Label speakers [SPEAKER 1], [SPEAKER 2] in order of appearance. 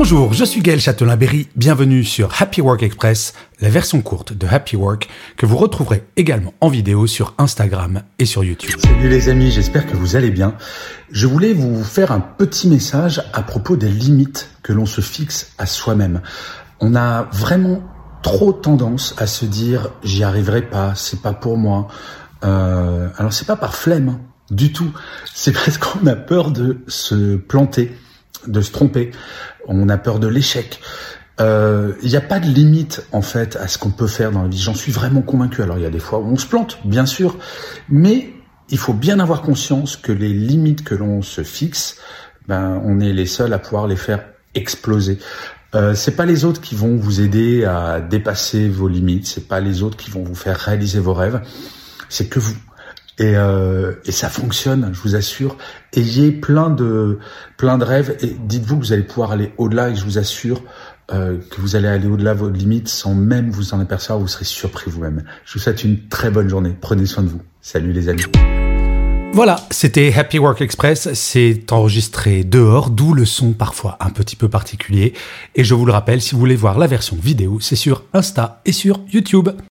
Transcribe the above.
[SPEAKER 1] Bonjour, je suis Gaël Châtelain-Berry, bienvenue sur Happy Work Express, la version courte de Happy Work que vous retrouverez également en vidéo sur Instagram et sur YouTube.
[SPEAKER 2] Salut les amis, j'espère que vous allez bien. Je voulais vous faire un petit message à propos des limites que l'on se fixe à soi-même. On a vraiment trop tendance à se dire j'y arriverai pas, c'est pas pour moi. Euh, alors c'est pas par flemme hein, du tout, c'est parce qu'on a peur de se planter, de se tromper, on a peur de l'échec. Euh, Il n'y a pas de limite en fait à ce qu'on peut faire dans la vie. J'en suis vraiment convaincu. Alors il y a des fois où on se plante, bien sûr, mais il faut bien avoir conscience que les limites que l'on se fixe, ben on est les seuls à pouvoir les faire exploser. Euh, c'est pas les autres qui vont vous aider à dépasser vos limites. C'est pas les autres qui vont vous faire réaliser vos rêves. C'est que vous. Et, euh, et ça fonctionne, je vous assure. Ayez plein de plein de rêves et dites-vous que vous allez pouvoir aller au-delà. Et je vous assure euh, que vous allez aller au-delà de vos limites sans même vous en apercevoir. Vous serez surpris vous-même. Je vous souhaite une très bonne journée. Prenez soin de vous. Salut les amis.
[SPEAKER 1] Voilà, c'était Happy Work Express, c'est enregistré dehors, d'où le son parfois un petit peu particulier. Et je vous le rappelle, si vous voulez voir la version vidéo, c'est sur Insta et sur YouTube.